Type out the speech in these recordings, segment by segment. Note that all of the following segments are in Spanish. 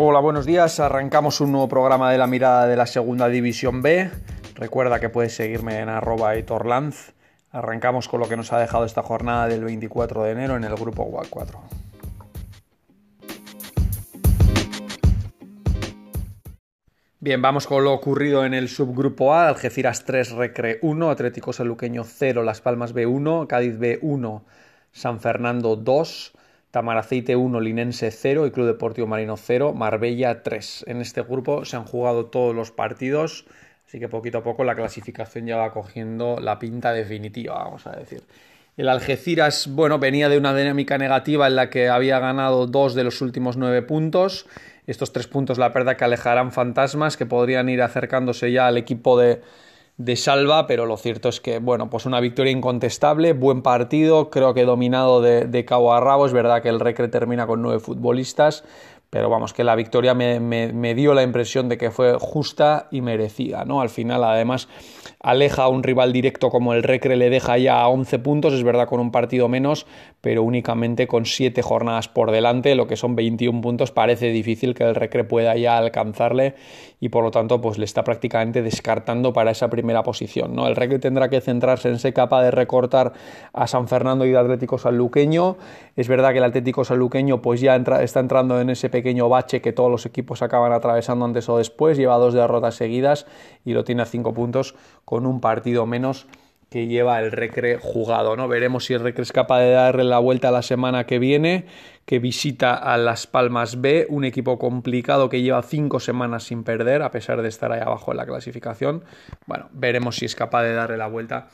Hola, buenos días. Arrancamos un nuevo programa de la mirada de la segunda división B. Recuerda que puedes seguirme en arroba. Arrancamos con lo que nos ha dejado esta jornada del 24 de enero en el grupo WAC 4. Bien, vamos con lo ocurrido en el subgrupo A, Algeciras 3, Recre 1, Atlético Saluqueño 0, Las Palmas B1, Cádiz B1, San Fernando 2, Tamaraceite 1, Linense 0 y Club Deportivo Marino 0, Marbella 3. En este grupo se han jugado todos los partidos, así que poquito a poco la clasificación ya va cogiendo la pinta definitiva, vamos a decir. El Algeciras, bueno, venía de una dinámica negativa en la que había ganado dos de los últimos nueve puntos estos tres puntos, la verdad, que alejarán fantasmas que podrían ir acercándose ya al equipo de, de Salva, pero lo cierto es que, bueno, pues una victoria incontestable, buen partido, creo que dominado de, cabo a rabo. Es verdad que el Recre termina con nueve futbolistas, pero vamos, que la victoria me, me, dio la impresión de que fue justa y merecida, ¿no? Al final, además, aleja a un rival directo como el Recre, le deja ya a 11 puntos, es verdad, con un partido menos, pero únicamente con 7 jornadas por delante, lo que son 21 puntos, parece difícil que el Recre pueda ya alcanzarle y por lo tanto, pues le está prácticamente descartando para esa primera posición, ¿no? El Recre tendrá que centrarse en ser capaz de recortar a San Fernando y de Atlético Sanluqueño, es verdad que el Atlético Sanluqueño pues ya está entrando en ese pequeño bache que todos los equipos acaban atravesando antes o después, lleva dos derrotas seguidas y lo tiene a cinco puntos con un partido menos que lleva el Recre jugado, ¿no? Veremos si el Recre es capaz de darle la vuelta la semana que viene, que visita a Las Palmas B, un equipo complicado que lleva cinco semanas sin perder, a pesar de estar ahí abajo en la clasificación. Bueno, veremos si es capaz de darle la vuelta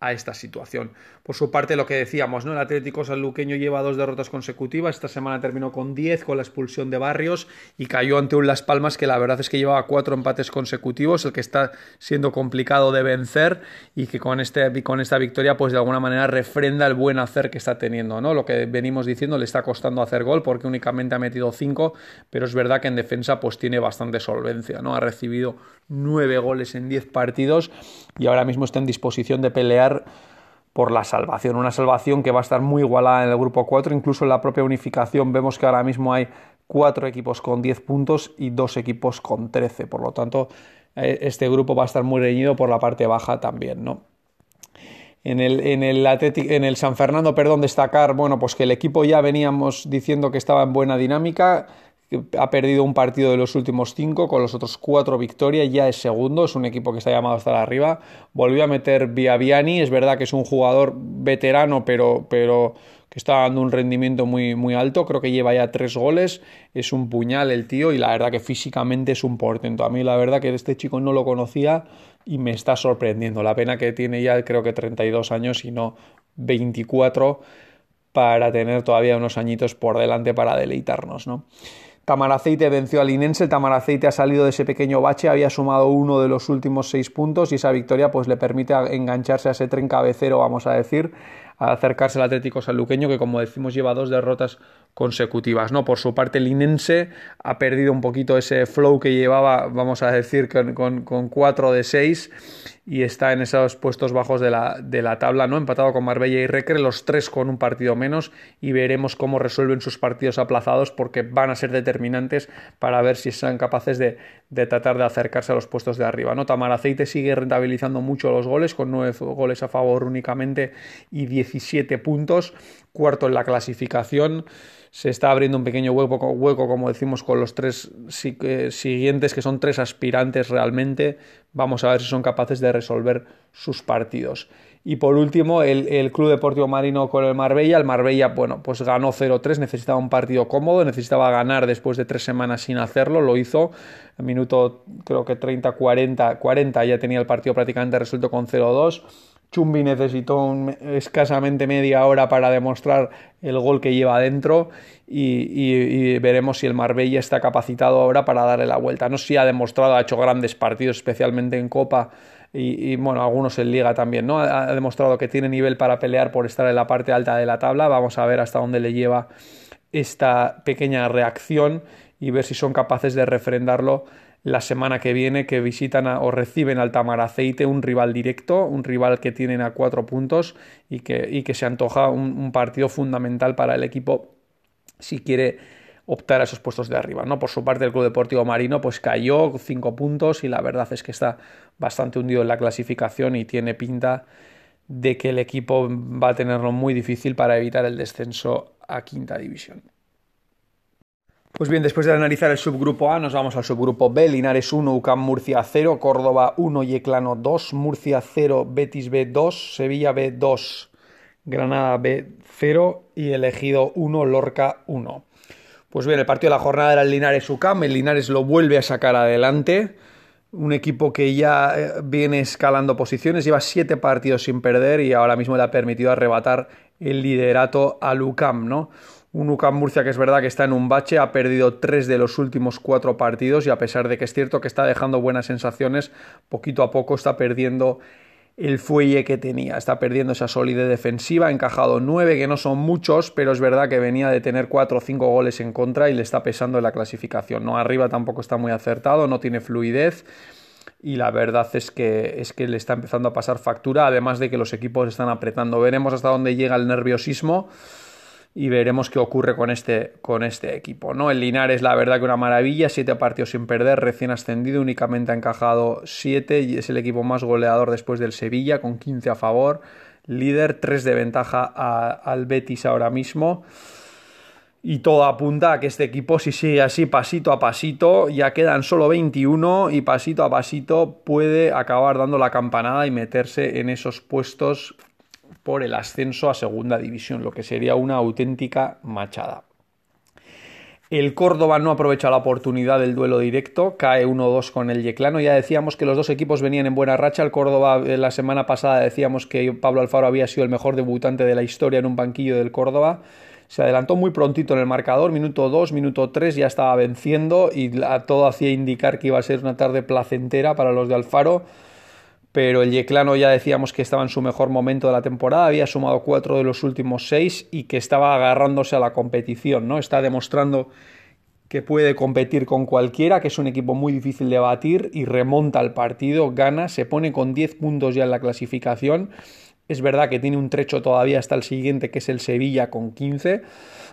a esta situación. Por su parte, lo que decíamos, ¿no? El Atlético Sanluqueño lleva dos derrotas consecutivas. Esta semana terminó con 10 con la expulsión de Barrios y cayó ante un Las Palmas que la verdad es que llevaba cuatro empates consecutivos, el que está siendo complicado de vencer y que con, este, con esta victoria, pues de alguna manera refrenda el buen hacer que está teniendo, ¿no? Lo que venimos diciendo, le está costando hacer gol porque únicamente ha metido cinco, pero es verdad que en defensa pues tiene bastante solvencia, ¿no? Ha recibido nueve goles en diez partidos y ahora mismo está en disposición de pelear por la salvación. Una salvación que va a estar muy igualada en el grupo 4, incluso en la propia unificación vemos que ahora mismo hay cuatro equipos con 10 puntos y dos equipos con 13. Por lo tanto, eh, este grupo va a estar muy reñido por la parte baja también, ¿no? En el, en el, San Fernando, perdón, destacar, bueno, pues que el equipo ya veníamos diciendo que estaba en buena dinámica, ha perdido un partido de los últimos cinco, con los otros cuatro victorias, ya es segundo, es un equipo que está llamado a estar arriba. Volvió a meter Viaviani, es verdad que es un jugador veterano, pero, pero que está dando un rendimiento muy, muy alto, creo que lleva ya tres goles, es un puñal el tío y la verdad que físicamente es un portento. A mí la verdad que este chico no lo conocía y me está sorprendiendo. La pena que tiene ya creo que 32 años y no 24 para tener todavía unos añitos por delante para deleitarnos, ¿no? Tamaraceite venció al Inense, Tamaraceite ha salido de ese pequeño bache, había sumado uno de los últimos seis puntos y esa victoria pues le permite engancharse a ese tren cabecero, vamos a decir, a acercarse al Atlético Sanluqueño que como decimos lleva dos derrotas consecutivas. ¿no? Por su parte, el Inense ha perdido un poquito ese flow que llevaba, vamos a decir, con, con, con 4 de 6 y está en esos puestos bajos de la, de la tabla, ¿no? Empatado con Marbella y Recre, los tres con un partido menos, y veremos cómo resuelven sus partidos aplazados, porque van a ser determinantes para ver si son capaces de, de tratar de acercarse a los puestos de arriba. ¿no? Tamaraceite sigue rentabilizando mucho los goles, con nueve goles a favor únicamente y 17 puntos, cuarto en la clasificación se está abriendo un pequeño hueco, hueco, como decimos, con los tres eh, siguientes, que son tres aspirantes realmente. Vamos a ver si son capaces de resolver sus partidos. Y por último, el, Club Deportivo Marino con el Marbella. El Marbella, bueno, pues ganó 0-3, necesitaba un partido cómodo, necesitaba ganar después de tres semanas sin hacerlo, lo hizo. Minuto, creo que 30, 40, 40 ya tenía el partido prácticamente resuelto con 0-2 Chumbi necesitó escasamente media hora para demostrar el gol que lleva adentro y, veremos si el Marbella está capacitado ahora para darle la vuelta. No sé si ha demostrado, ha hecho grandes partidos, especialmente en Copa y, bueno, algunos en Liga también, ¿no? Ha, demostrado que tiene nivel para pelear por estar en la parte alta de la tabla. Vamos a ver hasta dónde le lleva esta pequeña reacción y ver si son capaces de refrendarlo la semana que viene que visitan o reciben al Tamaraceite, un rival directo, un rival que tienen a cuatro puntos y que, y que se antoja un, partido fundamental para el equipo si quiere optar a esos puestos de arriba. ¿no? Por su parte, el Club Deportivo Marino pues cayó cinco puntos y la verdad es que está bastante hundido en la clasificación y tiene pinta de que el equipo va a tenerlo muy difícil para evitar el descenso a quinta división. Pues bien, después de analizar el subgrupo A, nos vamos al subgrupo B. Linares 1, UCAM Murcia 0, Córdoba 1, Yeclano 2, Murcia 0, Betis B 2, Sevilla B 2, Granada B 0 y Elegido 1, Lorca 1. Pues bien, el partido de la jornada era el Linares UCAM, el Linares lo vuelve a sacar adelante. Un equipo que ya eh, viene escalando posiciones, lleva siete partidos sin perder y ahora mismo le ha permitido arrebatar el liderato al UCAM, ¿no? Un UCAM Murcia que es verdad que está en un bache, ha perdido tres de los últimos cuatro partidos y a pesar de que es cierto que está dejando buenas sensaciones, poquito a poco está perdiendo el fuelle que tenía. Está perdiendo esa solidez defensiva, ha encajado nueve, que no son muchos, pero es verdad que venía de tener cuatro o cinco goles en contra y le está pesando en la clasificación. No arriba tampoco está muy acertado, no tiene fluidez y la verdad es que, es que le está empezando a pasar factura, además de que los equipos están apretando. Veremos hasta dónde llega el nerviosismo y veremos qué ocurre con este, con este equipo. ¿no? El Linares, la verdad que una maravilla, siete partidos sin perder, recién ascendido, únicamente ha encajado siete y es el equipo más goleador después del Sevilla, con 15 a favor, líder, tres de ventaja al Betis ahora mismo. Y todo apunta a que este equipo, si sigue así pasito a pasito, ya quedan solo 21 y pasito a pasito puede acabar dando la campanada y meterse en esos puestos por el ascenso a segunda división, lo que sería una auténtica machada. El Córdoba no aprovecha la oportunidad del duelo directo, cae 1-2 con el Yeclano. Ya decíamos que los dos equipos venían en buena racha. El Córdoba eh, la semana pasada decíamos que Pablo Alfaro había sido el mejor debutante de la historia en un banquillo del Córdoba. Se adelantó muy prontito en el marcador, minuto 2, minuto 3, ya estaba venciendo y todo hacía indicar que iba a ser una tarde placentera para los de Alfaro pero el Yeclano ya decíamos que estaba en su mejor momento de la temporada, había sumado cuatro de los últimos seis y que estaba agarrándose a la competición, ¿no? Está demostrando que puede competir con cualquiera, que es un equipo muy difícil de batir y remonta el partido, gana, se pone con 10 puntos ya en la clasificación. Es verdad que tiene un trecho todavía hasta el siguiente, que es el Sevilla con 15,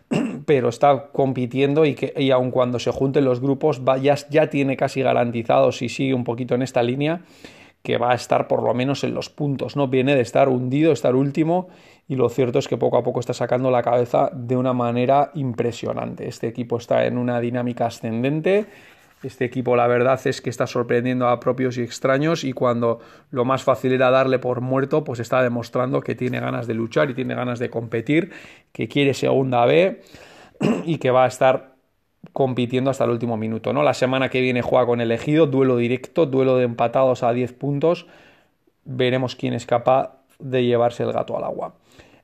pero está compitiendo y, que, y aun cuando se junten los grupos ya, ya tiene casi garantizado, si sigue un poquito en esta línea, que va a estar por lo menos en los puntos, ¿no? Viene de estar hundido, estar último, y lo cierto es que poco a poco está sacando la cabeza de una manera impresionante. Este equipo está en una dinámica ascendente. Este equipo, la verdad, es que está sorprendiendo a propios y extraños, y cuando lo más fácil era darle por muerto, pues está demostrando que tiene ganas de luchar y tiene ganas de competir, que quiere segunda B y que va a estar compitiendo hasta el último minuto. ¿no? La semana que viene juega con elegido, duelo directo, duelo de empatados a 10 puntos. Veremos quién es capaz de llevarse el gato al agua.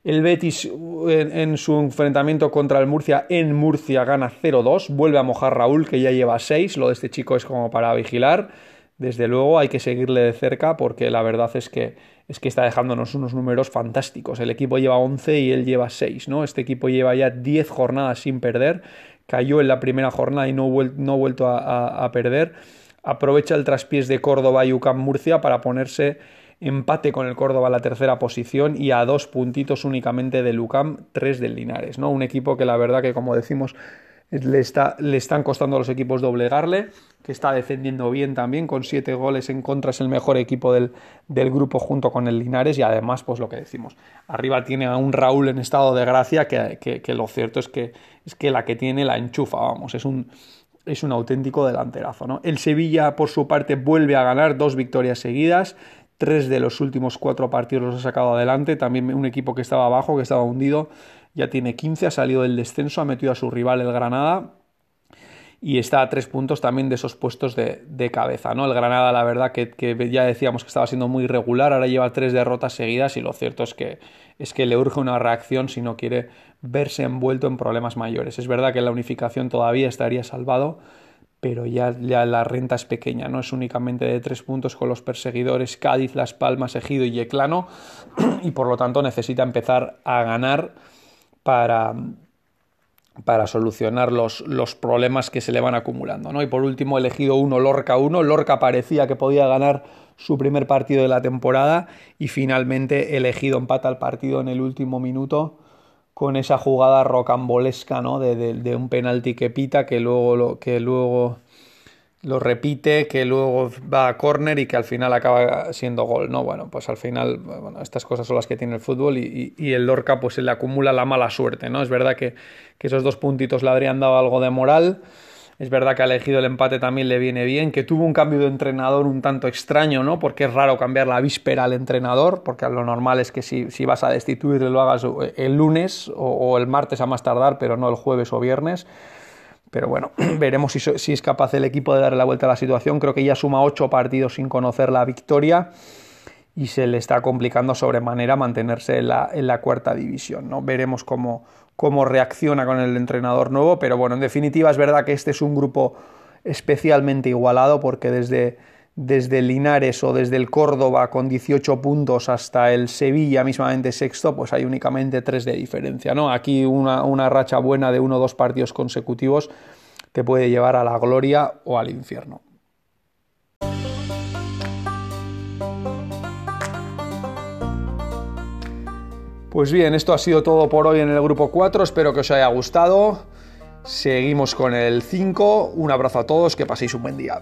El Betis en, su enfrentamiento contra el Murcia en Murcia gana 0-2. Vuelve a mojar Raúl, que ya lleva 6. Lo de este chico es como para vigilar. Desde luego hay que seguirle de cerca porque la verdad es que, es que está dejándonos unos números fantásticos. El equipo lleva 11 y él lleva 6. ¿no? Este equipo lleva ya 10 jornadas sin perder cayó en la primera jornada y no, no ha vuelto a, perder. Aprovecha el traspiés de Córdoba y UCAM Murcia para ponerse empate con el Córdoba en la tercera posición y a dos puntitos únicamente del UCAM, tres del Linares. ¿no? Un equipo que la verdad que como decimos le, está, le están costando a los equipos doblegarle, que está defendiendo bien también, con siete goles en contra es el mejor equipo del, del, grupo junto con el Linares y además, pues lo que decimos, arriba tiene a un Raúl en estado de gracia que, que, lo cierto es que, es que la que tiene la enchufa, vamos, es un, es un auténtico delanterazo. ¿no? El Sevilla, por su parte, vuelve a ganar dos victorias seguidas. Tres de los últimos cuatro partidos los ha sacado adelante. También un equipo que estaba abajo, que estaba hundido, ya tiene 15, ha salido del descenso, ha metido a su rival el Granada y está a tres puntos también de esos puestos de, cabeza. ¿no? El Granada, la verdad, que, ya decíamos que estaba siendo muy irregular, ahora lleva tres derrotas seguidas y lo cierto es que, es que le urge una reacción si no quiere verse envuelto en problemas mayores. Es verdad que la unificación todavía estaría salvado, pero ya, la renta es pequeña, no es únicamente de tres puntos con los perseguidores Cádiz, Las Palmas, Ejido y Yeclano, y por lo tanto necesita empezar a ganar para, para solucionar los, los, problemas que se le van acumulando. ¿no? Y por último, elegido uno, Lorca 1. Lorca parecía que podía ganar su primer partido de la temporada y finalmente elegido empata el partido en el último minuto con esa jugada rocambolesca, ¿no? De, un penalti que pita, que luego, que luego lo repite, que luego va a córner y que al final acaba siendo gol, ¿no? Bueno, pues al final, bueno, estas cosas son las que tiene el fútbol y, el Lorca pues se le acumula la mala suerte, ¿no? Es verdad que, que esos dos puntitos le habrían dado algo de moral, es verdad que ha elegido el empate también le viene bien, que tuvo un cambio de entrenador un tanto extraño, ¿no? Porque es raro cambiar la víspera al entrenador, porque lo normal es que si, si vas a destituirle lo hagas el lunes o, el martes a más tardar, pero no el jueves o viernes. Pero bueno, veremos si, si es capaz el equipo de darle la vuelta a la situación. Creo que ya suma ocho partidos sin conocer la victoria y se le está complicando sobremanera mantenerse en la, en la cuarta división. ¿no? Veremos cómo, cómo reacciona con el entrenador nuevo, pero bueno, en definitiva es verdad que este es un grupo especialmente igualado porque desde, desde el Linares o desde el Córdoba con 18 puntos hasta el Sevilla mismamente sexto, pues hay únicamente tres de diferencia, ¿no? Aquí una, una racha buena de uno o dos partidos consecutivos te puede llevar a la gloria o al infierno. Pues bien, esto ha sido todo por hoy en el grupo 4, espero que os haya gustado. Seguimos con el 5, un abrazo a todos, que paséis un buen día.